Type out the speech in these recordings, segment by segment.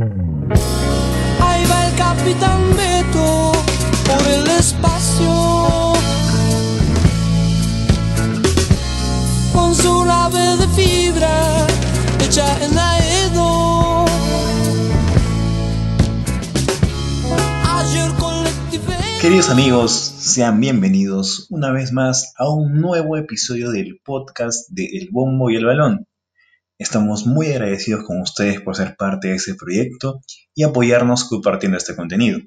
Ahí va el capitán Beto por el espacio. Con su nave de fibra hecha en Aedo. Queridos amigos, sean bienvenidos una vez más a un nuevo episodio del podcast de El Bombo y el Balón. Estamos muy agradecidos con ustedes por ser parte de este proyecto y apoyarnos compartiendo este contenido.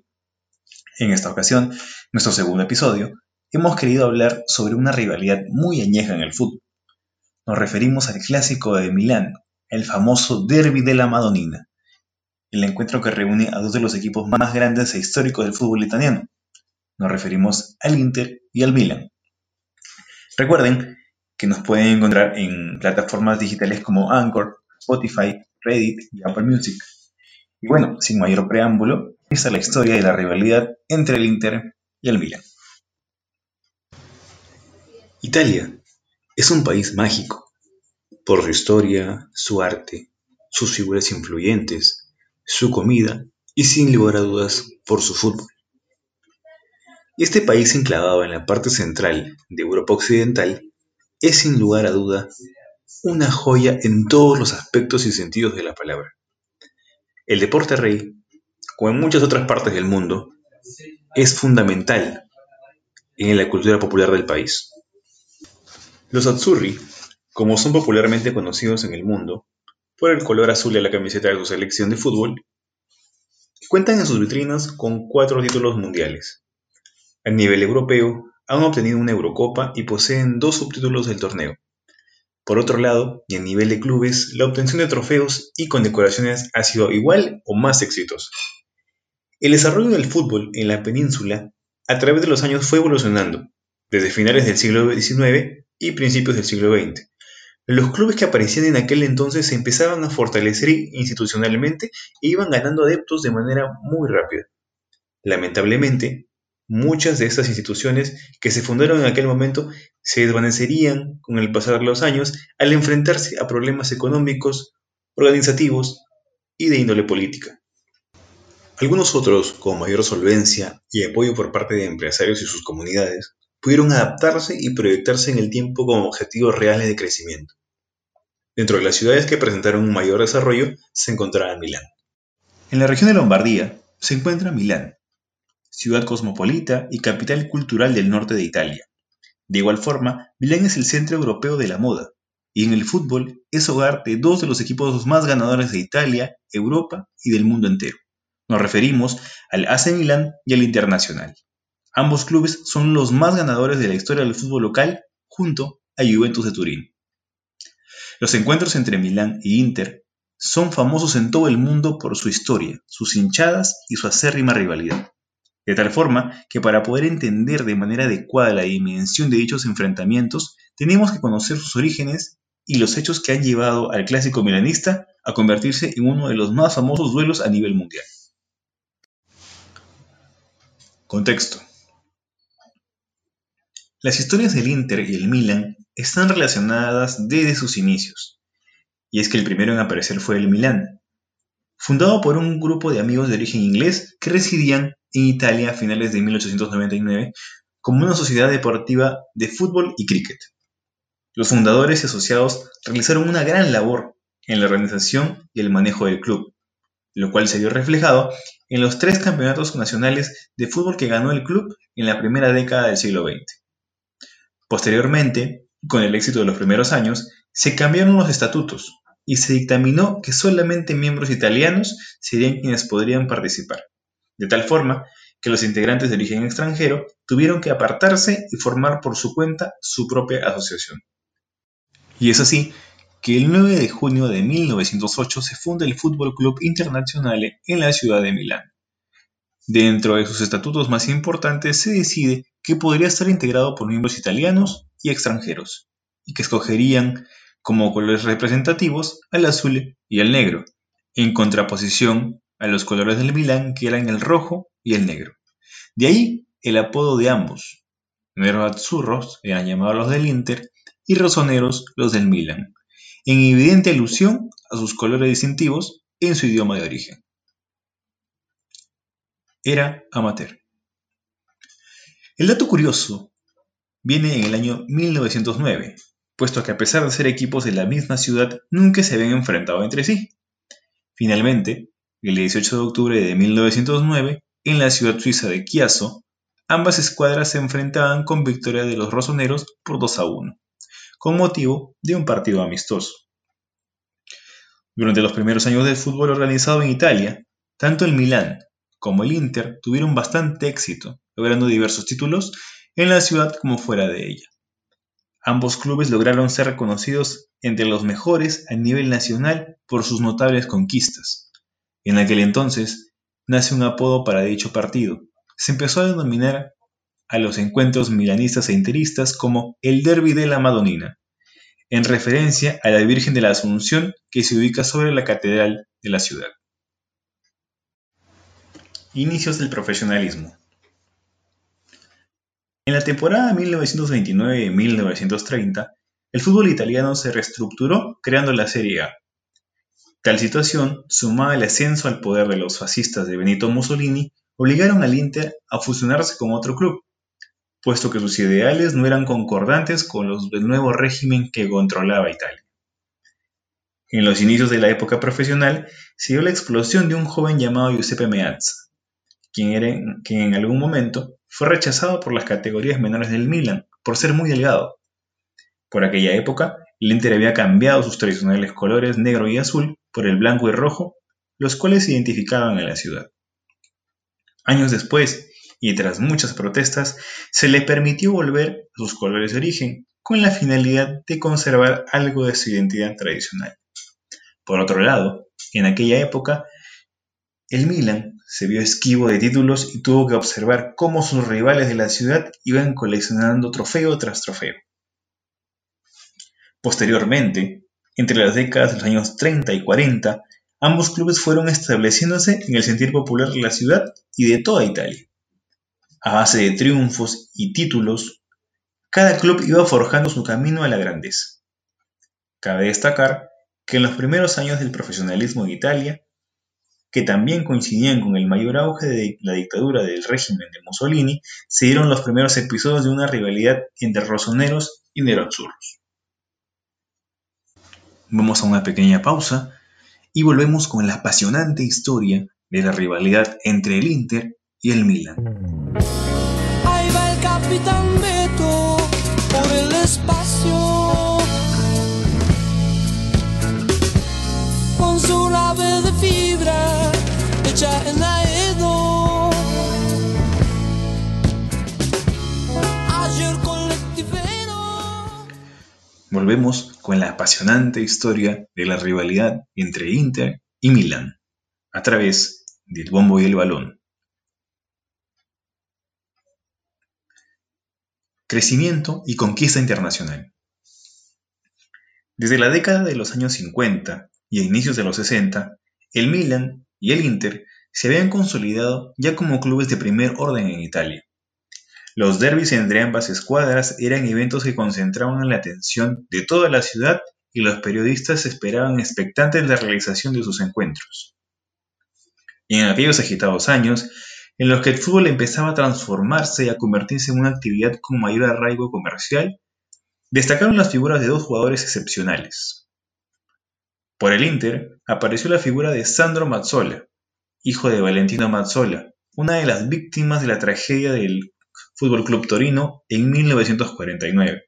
En esta ocasión, nuestro segundo episodio, hemos querido hablar sobre una rivalidad muy añeja en el fútbol. Nos referimos al clásico de Milán, el famoso Derby de la Madonina, el encuentro que reúne a dos de los equipos más grandes e históricos del fútbol italiano. Nos referimos al Inter y al Milan. Recuerden que nos pueden encontrar en plataformas digitales como Anchor, Spotify, Reddit y Apple Music. Y bueno, sin mayor preámbulo, esta es la historia de la rivalidad entre el Inter y el Milan. Italia es un país mágico por su historia, su arte, sus figuras influyentes, su comida y sin lugar a dudas por su fútbol. Este país enclavado en la parte central de Europa Occidental es sin lugar a duda una joya en todos los aspectos y sentidos de la palabra. El deporte rey, como en muchas otras partes del mundo, es fundamental en la cultura popular del país. Los Azzurri, como son popularmente conocidos en el mundo, por el color azul de la camiseta de su selección de fútbol, cuentan en sus vitrinas con cuatro títulos mundiales. A nivel europeo, han obtenido una Eurocopa y poseen dos subtítulos del torneo. Por otro lado, y a nivel de clubes, la obtención de trofeos y condecoraciones ha sido igual o más exitosa. El desarrollo del fútbol en la península a través de los años fue evolucionando, desde finales del siglo XIX y principios del siglo XX. Los clubes que aparecían en aquel entonces se empezaban a fortalecer institucionalmente e iban ganando adeptos de manera muy rápida. Lamentablemente, muchas de estas instituciones que se fundaron en aquel momento se desvanecerían con el pasar de los años al enfrentarse a problemas económicos, organizativos y de índole política. Algunos otros, con mayor solvencia y apoyo por parte de empresarios y sus comunidades, pudieron adaptarse y proyectarse en el tiempo como objetivos reales de crecimiento. Dentro de las ciudades que presentaron un mayor desarrollo se encontraba Milán. En la región de Lombardía se encuentra Milán, ciudad cosmopolita y capital cultural del norte de Italia. De igual forma, Milán es el centro europeo de la moda, y en el fútbol es hogar de dos de los equipos más ganadores de Italia, Europa y del mundo entero. Nos referimos al AC Milán y al Internacional. Ambos clubes son los más ganadores de la historia del fútbol local, junto a Juventus de Turín. Los encuentros entre Milán y Inter son famosos en todo el mundo por su historia, sus hinchadas y su acérrima rivalidad de tal forma que para poder entender de manera adecuada la dimensión de dichos enfrentamientos, tenemos que conocer sus orígenes y los hechos que han llevado al clásico milanista a convertirse en uno de los más famosos duelos a nivel mundial. Contexto. Las historias del Inter y el Milan están relacionadas desde sus inicios, y es que el primero en aparecer fue el Milan, fundado por un grupo de amigos de origen inglés que residían en Italia a finales de 1899 como una sociedad deportiva de fútbol y cricket. Los fundadores y asociados realizaron una gran labor en la organización y el manejo del club, lo cual se vio reflejado en los tres campeonatos nacionales de fútbol que ganó el club en la primera década del siglo XX. Posteriormente, con el éxito de los primeros años, se cambiaron los estatutos y se dictaminó que solamente miembros italianos serían quienes podrían participar de tal forma que los integrantes de origen extranjero tuvieron que apartarse y formar por su cuenta su propia asociación. Y es así que el 9 de junio de 1908 se funda el Fútbol Club Internazionale en la ciudad de Milán. Dentro de sus estatutos más importantes se decide que podría estar integrado por miembros italianos y extranjeros, y que escogerían como colores representativos al azul y al negro, en contraposición a los colores del Milán que eran el rojo y el negro. De ahí el apodo de ambos. Azzurros eran llamados los del Inter y rosoneros los del Milan, en evidente alusión a sus colores distintivos en su idioma de origen. era amateur. El dato curioso viene en el año 1909, puesto que a pesar de ser equipos de la misma ciudad, nunca se habían enfrentado entre sí. Finalmente, el 18 de octubre de 1909, en la ciudad suiza de Chiasso, ambas escuadras se enfrentaban con victoria de los rosoneros por 2 a 1, con motivo de un partido amistoso. Durante los primeros años del fútbol organizado en Italia, tanto el Milán como el Inter tuvieron bastante éxito, logrando diversos títulos en la ciudad como fuera de ella. Ambos clubes lograron ser reconocidos entre los mejores a nivel nacional por sus notables conquistas. En aquel entonces, nace un apodo para dicho partido. Se empezó a denominar a los encuentros milanistas e interistas como el Derby de la Madonina, en referencia a la Virgen de la Asunción que se ubica sobre la catedral de la ciudad. Inicios del profesionalismo. En la temporada 1929-1930, el fútbol italiano se reestructuró creando la Serie A. Tal situación, sumada al ascenso al poder de los fascistas de Benito Mussolini, obligaron al Inter a fusionarse con otro club, puesto que sus ideales no eran concordantes con los del nuevo régimen que controlaba Italia. En los inicios de la época profesional se dio la explosión de un joven llamado Giuseppe Meazza, quien, quien en algún momento fue rechazado por las categorías menores del Milan por ser muy delgado. Por aquella época, el Inter había cambiado sus tradicionales colores negro y azul por el blanco y rojo, los cuales identificaban en la ciudad. Años después, y tras muchas protestas, se le permitió volver a sus colores de origen, con la finalidad de conservar algo de su identidad tradicional. Por otro lado, en aquella época, el Milan se vio esquivo de títulos y tuvo que observar cómo sus rivales de la ciudad iban coleccionando trofeo tras trofeo. Posteriormente, entre las décadas de los años 30 y 40, ambos clubes fueron estableciéndose en el sentir popular de la ciudad y de toda Italia. A base de triunfos y títulos, cada club iba forjando su camino a la grandeza. Cabe destacar que en los primeros años del profesionalismo en Italia, que también coincidían con el mayor auge de la dictadura del régimen de Mussolini, se dieron los primeros episodios de una rivalidad entre rosoneros y neronzurros. Vamos a una pequeña pausa y volvemos con la apasionante historia de la rivalidad entre el Inter y el Milan. Ahí va el capitán Beto por el espacio. Con su nave de fibra hecha en Aedo. Ayer colectivero. Volvemos con la apasionante historia de la rivalidad entre Inter y Milan, a través del bombo y el balón. Crecimiento y conquista internacional. Desde la década de los años 50 y a inicios de los 60, el Milan y el Inter se habían consolidado ya como clubes de primer orden en Italia. Los derbis entre ambas escuadras eran eventos que concentraban la atención de toda la ciudad y los periodistas esperaban expectantes la realización de sus encuentros. En aquellos agitados años, en los que el fútbol empezaba a transformarse y a convertirse en una actividad con mayor arraigo comercial, destacaron las figuras de dos jugadores excepcionales. Por el Inter apareció la figura de Sandro Mazzola, hijo de Valentino Mazzola, una de las víctimas de la tragedia del Fútbol Club Torino en 1949.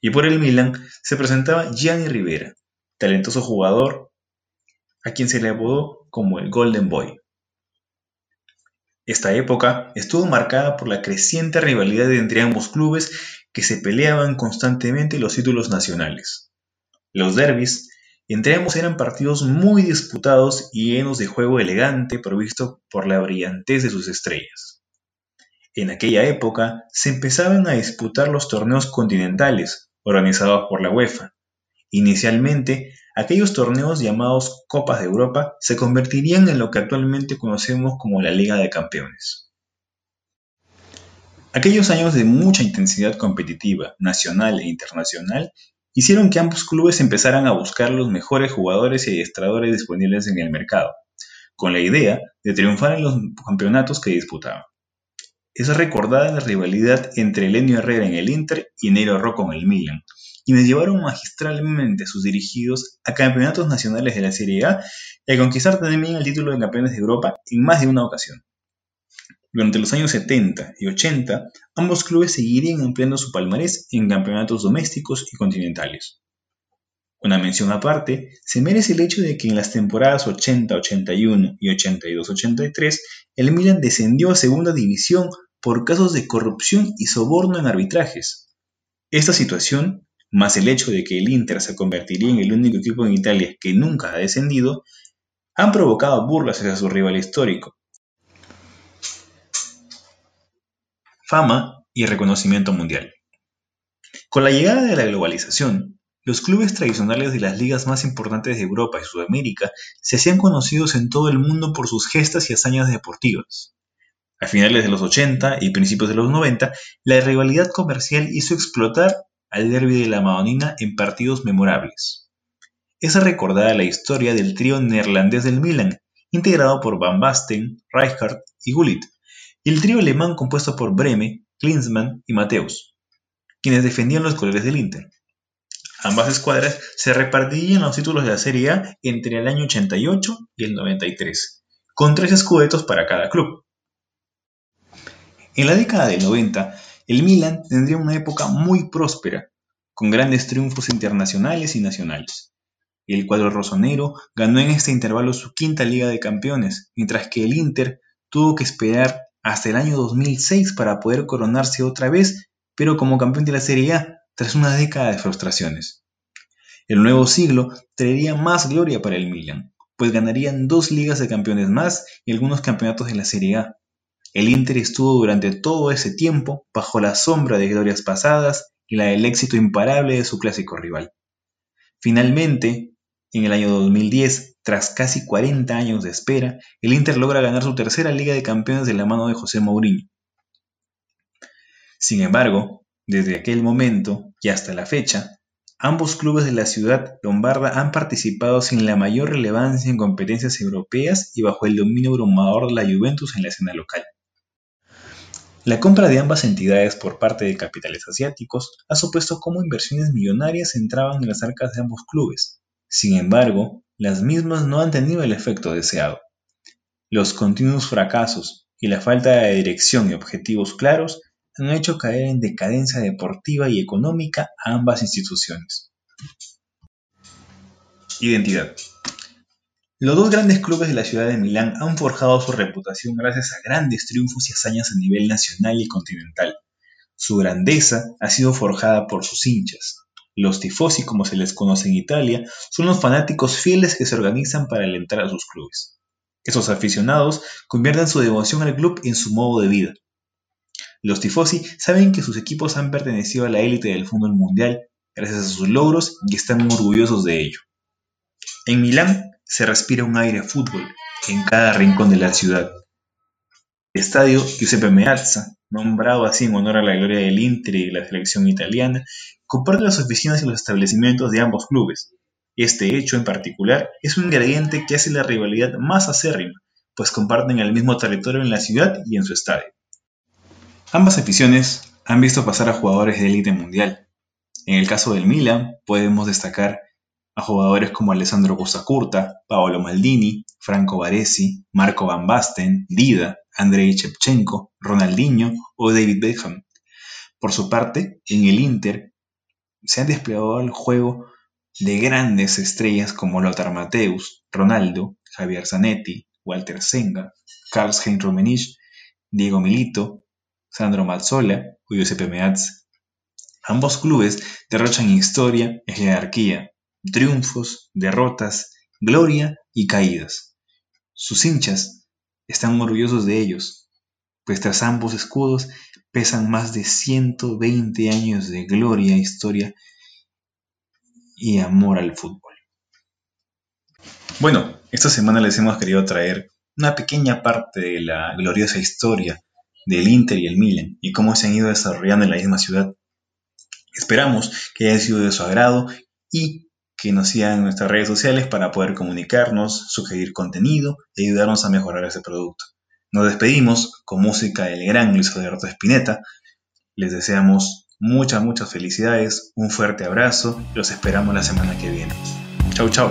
Y por el Milan se presentaba Gianni Rivera, talentoso jugador a quien se le apodó como el Golden Boy. Esta época estuvo marcada por la creciente rivalidad entre ambos clubes que se peleaban constantemente los títulos nacionales. Los derbis entre ambos eran partidos muy disputados y llenos de juego elegante provisto por la brillantez de sus estrellas. En aquella época se empezaban a disputar los torneos continentales, organizados por la UEFA. Inicialmente, aquellos torneos llamados Copas de Europa se convertirían en lo que actualmente conocemos como la Liga de Campeones. Aquellos años de mucha intensidad competitiva, nacional e internacional, hicieron que ambos clubes empezaran a buscar los mejores jugadores y adiestradores disponibles en el mercado, con la idea de triunfar en los campeonatos que disputaban. Es recordada la rivalidad entre Elenio Herrera en el Inter y Nero Rocco en el Milan, quienes llevaron magistralmente sus dirigidos a campeonatos nacionales de la Serie A y a conquistar también el título de campeones de Europa en más de una ocasión. Durante los años 70 y 80, ambos clubes seguirían ampliando su palmarés en campeonatos domésticos y continentales. Una mención aparte se merece el hecho de que en las temporadas 80-81 y 82-83 el Milan descendió a segunda división por casos de corrupción y soborno en arbitrajes. Esta situación más el hecho de que el Inter se convertiría en el único equipo en Italia que nunca ha descendido, han provocado burlas hacia su rival histórico. Fama y reconocimiento mundial. Con la llegada de la globalización, los clubes tradicionales de las ligas más importantes de Europa y Sudamérica se hacían conocidos en todo el mundo por sus gestas y hazañas deportivas. A finales de los 80 y principios de los 90, la rivalidad comercial hizo explotar al derby de la Madonina en partidos memorables. Es recordada la historia del trío neerlandés del Milan, integrado por Van Basten, Rijkaard y Gullit, y el trío alemán compuesto por Breme, Klinsmann y Mateus, quienes defendían los colores del Inter. Ambas escuadras se repartirían los títulos de la Serie A entre el año 88 y el 93, con tres escudetos para cada club. En la década del 90, el Milan tendría una época muy próspera, con grandes triunfos internacionales y nacionales. El cuadro rosonero ganó en este intervalo su quinta Liga de Campeones, mientras que el Inter tuvo que esperar hasta el año 2006 para poder coronarse otra vez, pero como campeón de la Serie A, tras una década de frustraciones. El nuevo siglo traería más gloria para el Milan, pues ganarían dos ligas de campeones más y algunos campeonatos de la Serie A, el Inter estuvo durante todo ese tiempo bajo la sombra de glorias pasadas y la del éxito imparable de su clásico rival. Finalmente, en el año 2010, tras casi 40 años de espera, el Inter logra ganar su tercera Liga de Campeones de la mano de José Mourinho. Sin embargo, desde aquel momento y hasta la fecha, ambos clubes de la ciudad lombarda han participado sin la mayor relevancia en competencias europeas y bajo el dominio abrumador de la Juventus en la escena local. La compra de ambas entidades por parte de capitales asiáticos ha supuesto cómo inversiones millonarias entraban en las arcas de ambos clubes. Sin embargo, las mismas no han tenido el efecto deseado. Los continuos fracasos y la falta de dirección y objetivos claros han hecho caer en decadencia deportiva y económica a ambas instituciones. Identidad. Los dos grandes clubes de la ciudad de Milán han forjado su reputación gracias a grandes triunfos y hazañas a nivel nacional y continental. Su grandeza ha sido forjada por sus hinchas. Los tifosi, como se les conoce en Italia, son los fanáticos fieles que se organizan para alentar a sus clubes. Esos aficionados convierten su devoción al club en su modo de vida. Los tifosi saben que sus equipos han pertenecido a la élite del fútbol mundial gracias a sus logros y están orgullosos de ello. En Milán, se respira un aire fútbol en cada rincón de la ciudad. El estadio Giuseppe Meazza, nombrado así en honor a la gloria del Inter y la selección italiana, comparte las oficinas y los establecimientos de ambos clubes. Este hecho en particular es un ingrediente que hace la rivalidad más acérrima, pues comparten el mismo territorio en la ciudad y en su estadio. Ambas aficiones han visto pasar a jugadores de élite mundial. En el caso del Milan podemos destacar a jugadores como Alessandro Curta, Paolo Maldini, Franco Baresi, Marco Van Basten, Dida, Andrei Shevchenko, Ronaldinho o David Beckham. Por su parte, en el Inter se han desplegado el juego de grandes estrellas como Lothar Mateus, Ronaldo, Javier Zanetti, Walter Senga, Karl-Heinz Rummenigge, Diego Milito, Sandro Mazzola o Giuseppe Meazza. Ambos clubes derrochan historia y jerarquía, triunfos, derrotas, gloria y caídas. Sus hinchas están orgullosos de ellos, pues tras ambos escudos pesan más de 120 años de gloria, historia y amor al fútbol. Bueno, esta semana les hemos querido traer una pequeña parte de la gloriosa historia del Inter y el Milan y cómo se han ido desarrollando en la misma ciudad. Esperamos que haya sido de su agrado y que nos sigan en nuestras redes sociales para poder comunicarnos, sugerir contenido y ayudarnos a mejorar ese producto. Nos despedimos con música del gran Luis Alberto Espineta. Les deseamos muchas, muchas felicidades, un fuerte abrazo y los esperamos la semana que viene. Chau, chau.